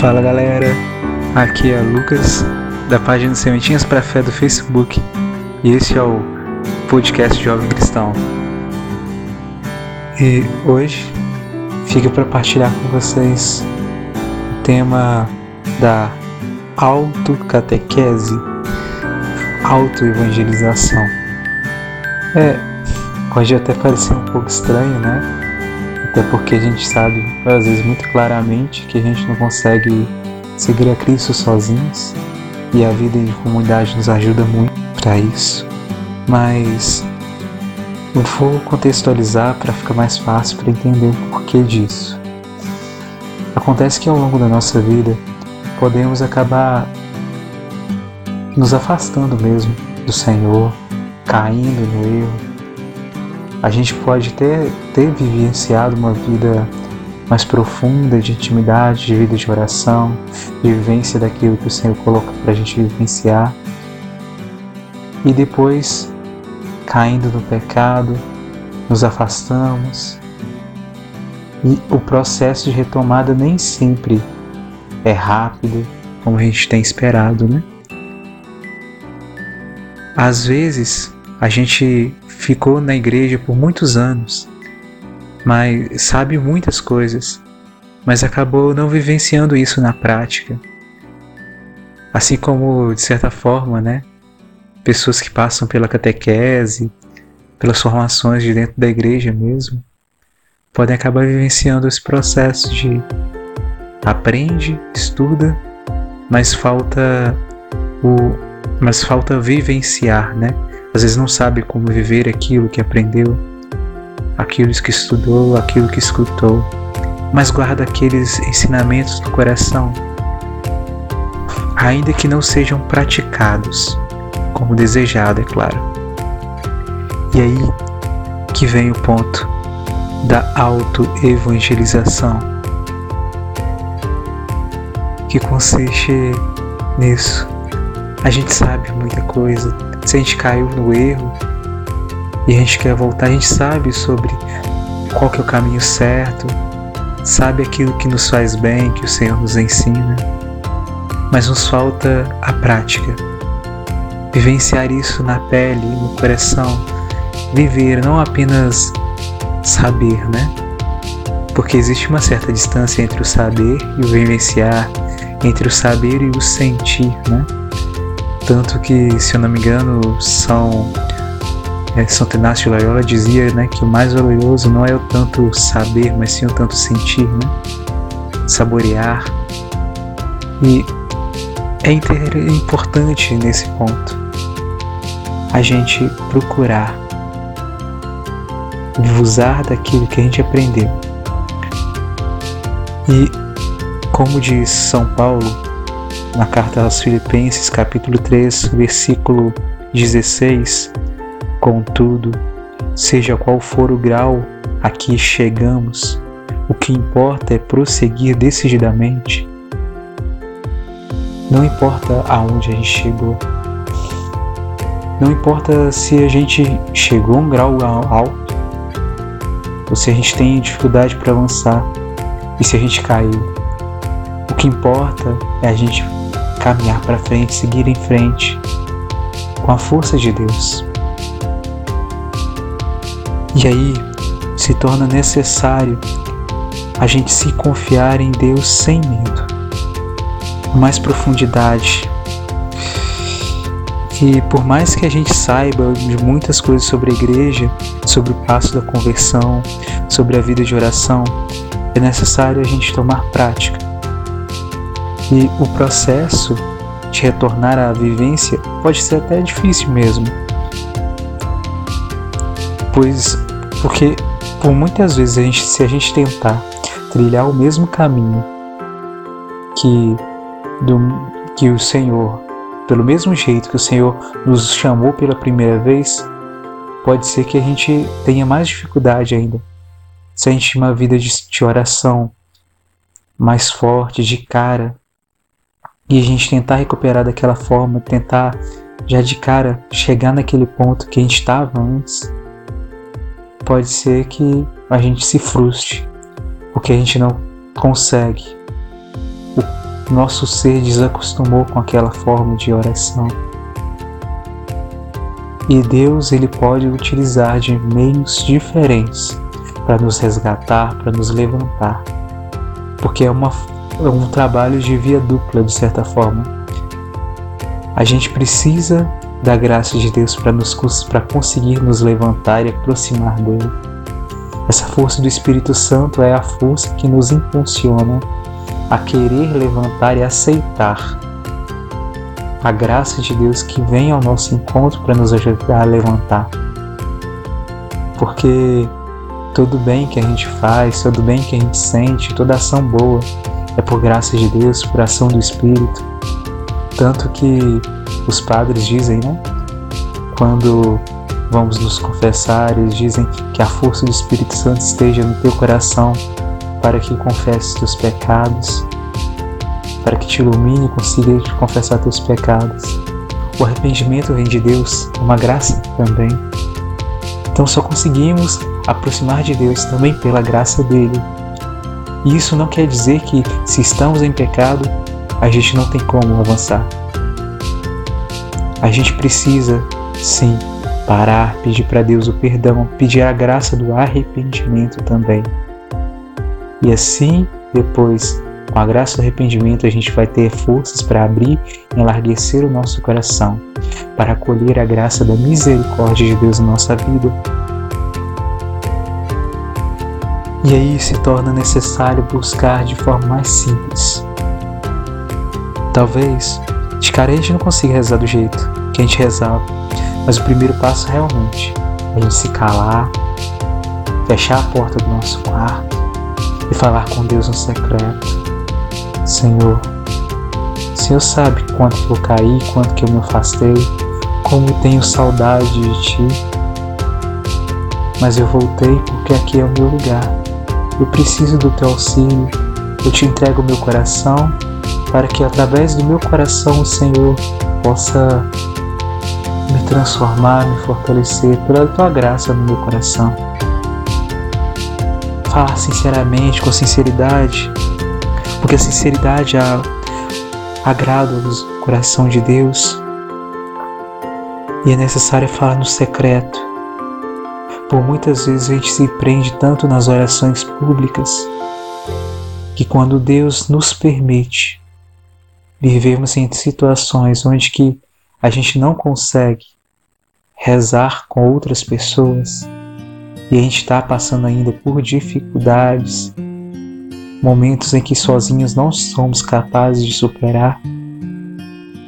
Fala galera, aqui é Lucas da página Sementinhas para Fé do Facebook e esse é o podcast Jovem Cristão. E hoje fica para partilhar com vocês o tema da autocatequese, autoevangelização. É, pode até parecer um pouco estranho, né? Até porque a gente sabe, às vezes, muito claramente que a gente não consegue seguir a Cristo sozinhos e a vida em comunidade nos ajuda muito para isso. Mas eu vou contextualizar para ficar mais fácil para entender o porquê disso. Acontece que ao longo da nossa vida podemos acabar nos afastando mesmo do Senhor, caindo no erro, a gente pode ter, ter vivenciado uma vida mais profunda de intimidade, de vida de oração, de vivência daquilo que o Senhor coloca para a gente vivenciar. E depois, caindo no pecado, nos afastamos. E o processo de retomada nem sempre é rápido, como a gente tem esperado, né? Às vezes, a gente ficou na igreja por muitos anos, mas sabe muitas coisas, mas acabou não vivenciando isso na prática. Assim como, de certa forma, né, pessoas que passam pela catequese, pelas formações de dentro da igreja mesmo, podem acabar vivenciando esse processo de aprende, estuda, mas falta o mas falta vivenciar, né? Às vezes não sabe como viver aquilo que aprendeu, aquilo que estudou, aquilo que escutou, mas guarda aqueles ensinamentos no coração, ainda que não sejam praticados como desejado, é claro. E aí que vem o ponto da autoevangelização, que consiste nisso. A gente sabe muita coisa, se a gente caiu no erro e a gente quer voltar, a gente sabe sobre qual que é o caminho certo, sabe aquilo que nos faz bem, que o Senhor nos ensina, mas nos falta a prática. Vivenciar isso na pele, no coração, viver, não apenas saber, né? Porque existe uma certa distância entre o saber e o vivenciar, entre o saber e o sentir, né? Tanto que, se eu não me engano, São é, Santo Inácio de Loyola dizia né, que o mais valioso não é o tanto saber, mas sim o tanto sentir, né? saborear. E é importante nesse ponto a gente procurar usar daquilo que a gente aprendeu. E, como diz São Paulo, na carta aos Filipenses, capítulo 3, versículo 16: Contudo, seja qual for o grau a que chegamos, o que importa é prosseguir decididamente. Não importa aonde a gente chegou. Não importa se a gente chegou a um grau alto ou se a gente tem dificuldade para avançar e se a gente caiu. O que importa é a gente caminhar para frente, seguir em frente com a força de Deus. E aí se torna necessário a gente se confiar em Deus sem medo, com mais profundidade. E por mais que a gente saiba de muitas coisas sobre a igreja, sobre o passo da conversão, sobre a vida de oração, é necessário a gente tomar prática e o processo de retornar à vivência pode ser até difícil mesmo. Pois porque por muitas vezes a gente, se a gente tentar trilhar o mesmo caminho que do que o Senhor, pelo mesmo jeito que o Senhor nos chamou pela primeira vez, pode ser que a gente tenha mais dificuldade ainda. Se a gente tem uma vida de, de oração mais forte, de cara, e a gente tentar recuperar daquela forma, tentar já de cara chegar naquele ponto que a gente estava antes, pode ser que a gente se frustre, porque a gente não consegue nosso ser desacostumou com aquela forma de oração. E Deus ele pode utilizar de meios diferentes para nos resgatar, para nos levantar. Porque é, uma, um trabalho de via dupla, de certa forma. A gente precisa da graça de Deus para nos para conseguir nos levantar e aproximar dele. Essa força do Espírito Santo é a força que nos impulsiona a querer levantar e aceitar a graça de Deus que vem ao nosso encontro para nos ajudar a levantar. Porque todo bem que a gente faz, todo bem que a gente sente, toda ação boa é por graça de Deus, por ação do Espírito. Tanto que os padres dizem, né? Quando vamos nos confessar, eles dizem que a força do Espírito Santo esteja no teu coração para que confesses teus pecados para que te ilumine e consiga te confessar teus pecados. O arrependimento vem de Deus, é uma graça também. Então só conseguimos aproximar de Deus também pela graça dele. E isso não quer dizer que se estamos em pecado, a gente não tem como avançar. A gente precisa, sim, parar, pedir para Deus o perdão, pedir a graça do arrependimento também. E assim, depois com a graça do arrependimento, a gente vai ter forças para abrir e enlarguecer o nosso coração, para acolher a graça da misericórdia de Deus na nossa vida. E aí se torna necessário buscar de forma mais simples. Talvez, de cara a gente não consiga rezar do jeito que a gente rezava, mas o primeiro passo realmente é a gente se calar, fechar a porta do nosso quarto e falar com Deus no secreto Senhor. O Senhor sabe quanto que eu caí, quanto que eu me afastei, como tenho saudade de Ti. Mas eu voltei porque aqui é o meu lugar. Eu preciso do Teu auxílio. Eu te entrego o meu coração para que através do meu coração o Senhor possa me transformar, me fortalecer pela Tua graça no meu coração. Falar sinceramente, com sinceridade, porque a sinceridade agrada o coração de Deus e é necessário falar no secreto. Por muitas vezes a gente se prende tanto nas orações públicas que quando Deus nos permite vivemos em situações onde que a gente não consegue rezar com outras pessoas e a gente está passando ainda por dificuldades momentos em que sozinhos não somos capazes de superar,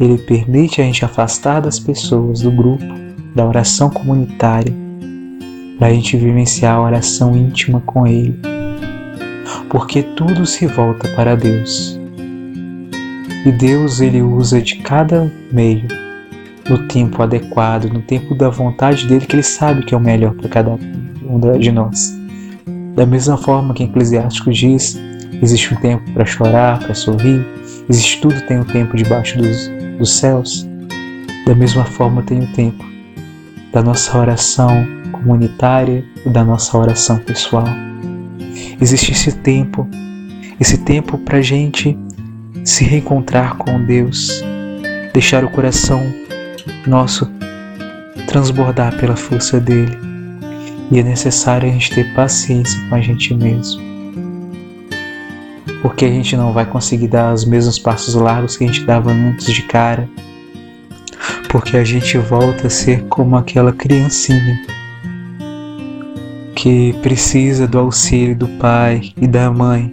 Ele permite a gente afastar das pessoas, do grupo, da oração comunitária, para a gente vivenciar a oração íntima com Ele. Porque tudo se volta para Deus. E Deus ele usa de cada meio no tempo adequado, no tempo da vontade dele, que ele sabe que é o melhor para cada um de nós. Da mesma forma que Eclesiástico diz, Existe um tempo para chorar, para sorrir. Existe tudo tem um tempo debaixo dos, dos céus. Da mesma forma tem o um tempo da nossa oração comunitária e da nossa oração pessoal. Existe esse tempo, esse tempo para a gente se reencontrar com Deus, deixar o coração nosso transbordar pela força dele. E é necessário a gente ter paciência com a gente mesmo porque a gente não vai conseguir dar os mesmos passos largos que a gente dava antes de cara, porque a gente volta a ser como aquela criancinha que precisa do auxílio do pai e da mãe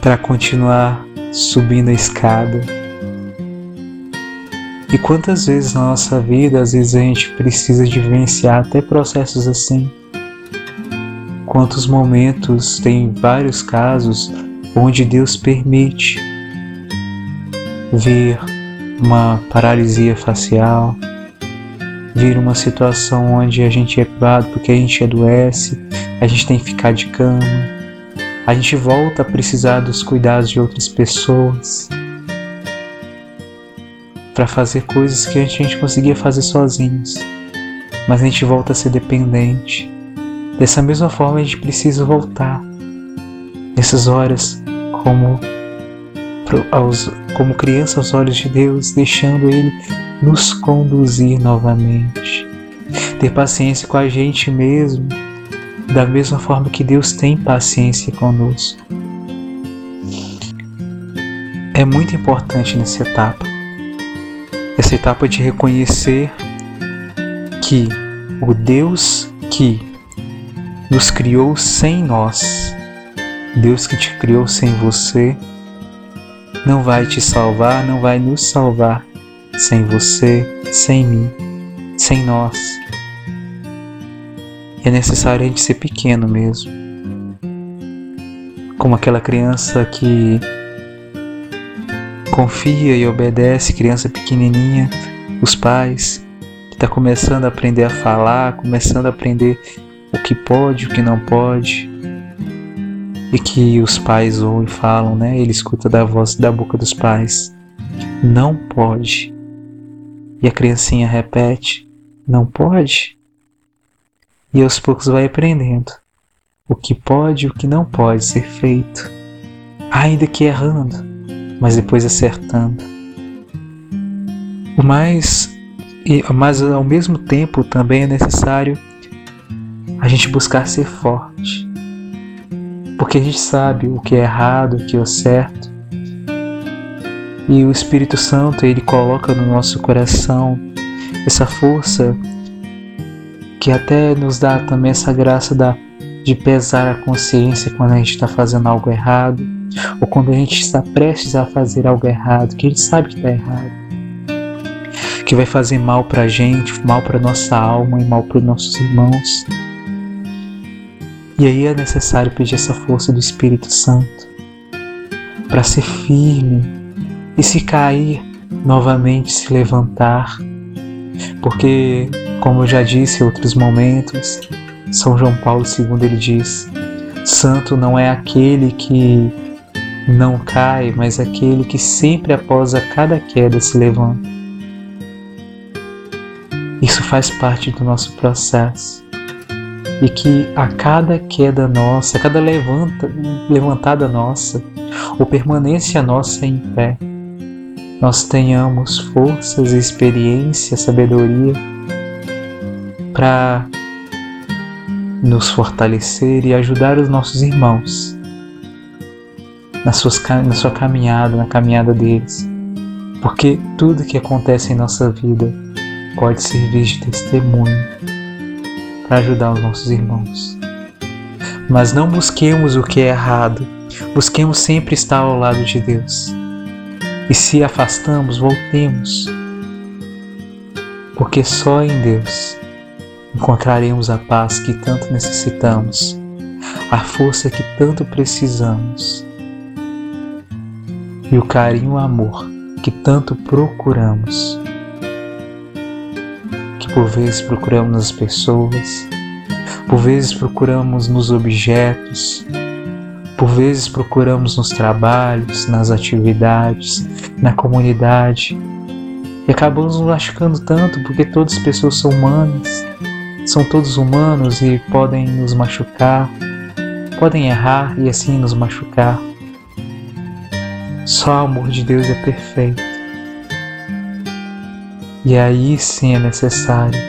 para continuar subindo a escada. E quantas vezes na nossa vida, às vezes a gente precisa de vivenciar até processos assim quantos momentos, tem vários casos onde Deus permite vir uma paralisia facial, vir uma situação onde a gente é privado porque a gente adoece, a gente tem que ficar de cama, a gente volta a precisar dos cuidados de outras pessoas para fazer coisas que a gente conseguia fazer sozinhos, mas a gente volta a ser dependente. Dessa mesma forma, a gente precisa voltar nessas horas como aos, como criança aos olhos de Deus, deixando Ele nos conduzir novamente. Ter paciência com a gente mesmo, da mesma forma que Deus tem paciência conosco. É muito importante nessa etapa, essa etapa de reconhecer que o Deus que nos criou sem nós, Deus que te criou sem você, não vai te salvar, não vai nos salvar sem você, sem mim, sem nós. É necessário a gente ser pequeno mesmo. Como aquela criança que confia e obedece, criança pequenininha, os pais, que está começando a aprender a falar, começando a aprender o que pode, o que não pode, e que os pais ouvem e falam, né? Ele escuta da voz da boca dos pais, não pode. E a criancinha repete, não pode. E aos poucos vai aprendendo o que pode e o que não pode ser feito, ainda que errando, mas depois acertando. O mais mas ao mesmo tempo também é necessário a gente buscar ser forte. Porque a gente sabe o que é errado, o que é certo. E o Espírito Santo, ele coloca no nosso coração essa força que até nos dá também essa graça da, de pesar a consciência quando a gente está fazendo algo errado, ou quando a gente está prestes a fazer algo errado, que a gente sabe que está errado que vai fazer mal para a gente, mal para nossa alma e mal para os nossos irmãos. E aí é necessário pedir essa força do Espírito Santo para ser firme e se cair novamente se levantar, porque como eu já disse em outros momentos, São João Paulo II ele diz: Santo não é aquele que não cai, mas aquele que sempre após a cada queda se levanta. Isso faz parte do nosso processo. E que a cada queda nossa, a cada levanta, levantada nossa, ou permanência nossa em pé, nós tenhamos forças, experiência, sabedoria para nos fortalecer e ajudar os nossos irmãos na, suas, na sua caminhada, na caminhada deles. Porque tudo que acontece em nossa vida pode servir de testemunho para ajudar os nossos irmãos. Mas não busquemos o que é errado, busquemos sempre estar ao lado de Deus. E se afastamos, voltemos, porque só em Deus encontraremos a paz que tanto necessitamos, a força que tanto precisamos e o carinho e o amor que tanto procuramos por vezes procuramos nas pessoas, por vezes procuramos nos objetos, por vezes procuramos nos trabalhos, nas atividades, na comunidade e acabamos nos machucando tanto porque todas as pessoas são humanas, são todos humanos e podem nos machucar, podem errar e assim nos machucar. Só o amor de Deus é perfeito. E aí sim é necessário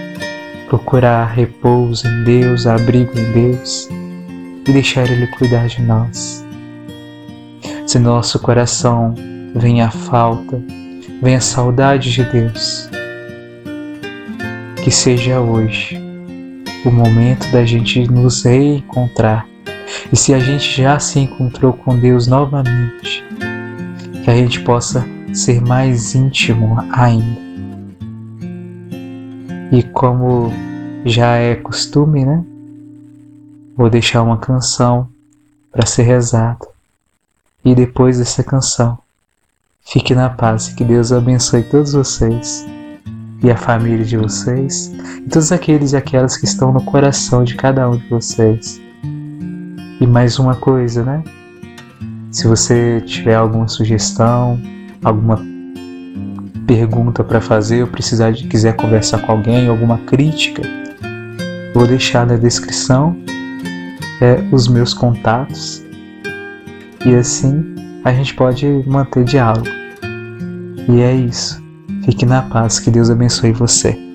procurar repouso em Deus, abrigo em Deus e deixar Ele cuidar de nós. Se nosso coração vem a falta, vem a saudade de Deus, que seja hoje o momento da gente nos reencontrar. E se a gente já se encontrou com Deus novamente, que a gente possa ser mais íntimo ainda e como já é costume, né? Vou deixar uma canção para ser rezada. E depois dessa canção, fique na paz e que Deus abençoe todos vocês e a família de vocês e todos aqueles e aquelas que estão no coração de cada um de vocês. E mais uma coisa, né? Se você tiver alguma sugestão, alguma pergunta para fazer ou precisar de quiser conversar com alguém, alguma crítica, vou deixar na descrição é, os meus contatos e assim a gente pode manter diálogo. E é isso. Fique na paz, que Deus abençoe você.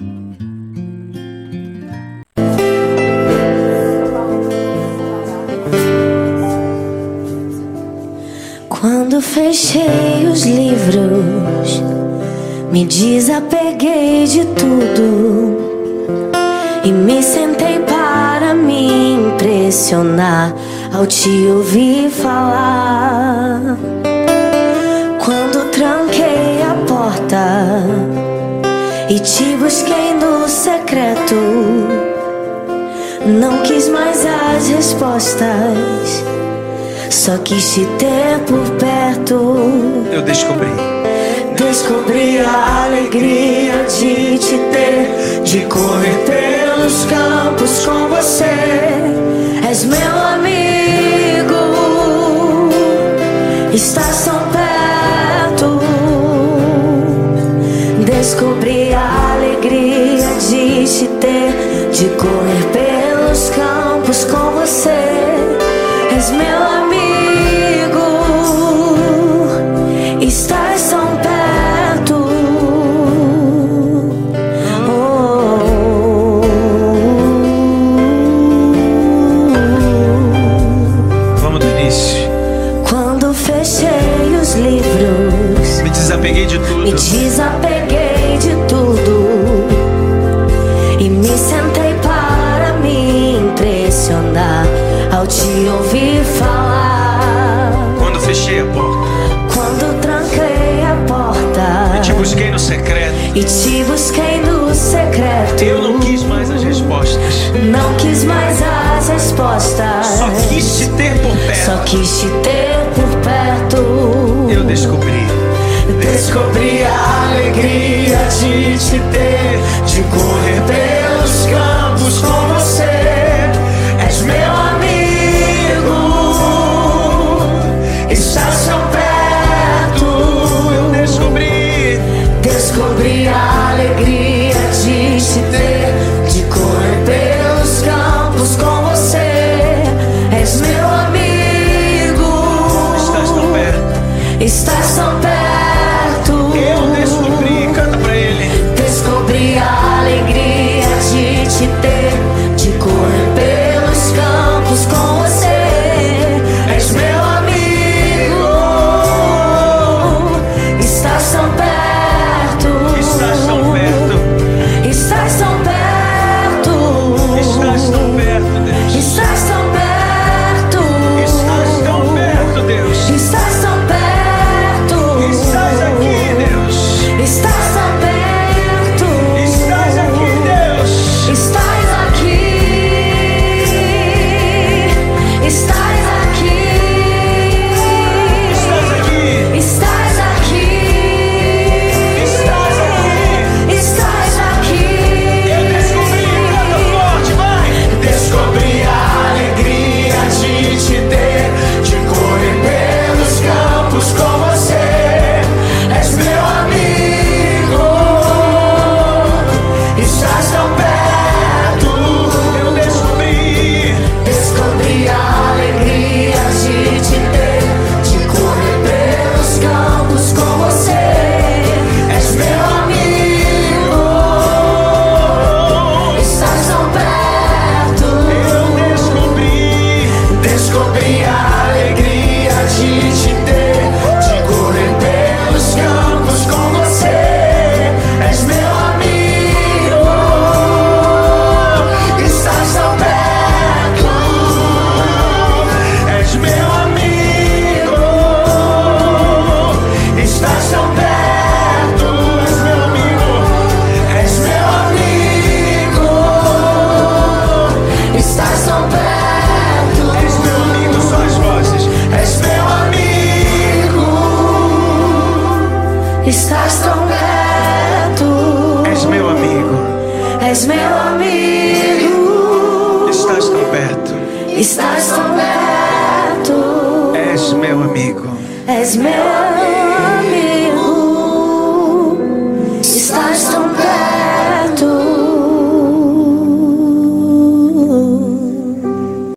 Me desapeguei de tudo e me sentei para me impressionar ao te ouvir falar. Quando tranquei a porta e te busquei no secreto, não quis mais as respostas. Só quis te ter por perto. Eu descobri descobri a alegria de te ter, de correr pelos campos com você. És meu amigo, está tão perto. Descobri a alegria de te ter, de correr pelos campos com você. És meu amigo. busquei no secreto. E te busquei no secreto. Eu não quis mais as respostas. Não quis mais as respostas. Só quis te ter por perto. Só quis te ter por perto. Eu descobri. Descobri a alegria de te ter, de correr pelos campos com você. Cristo.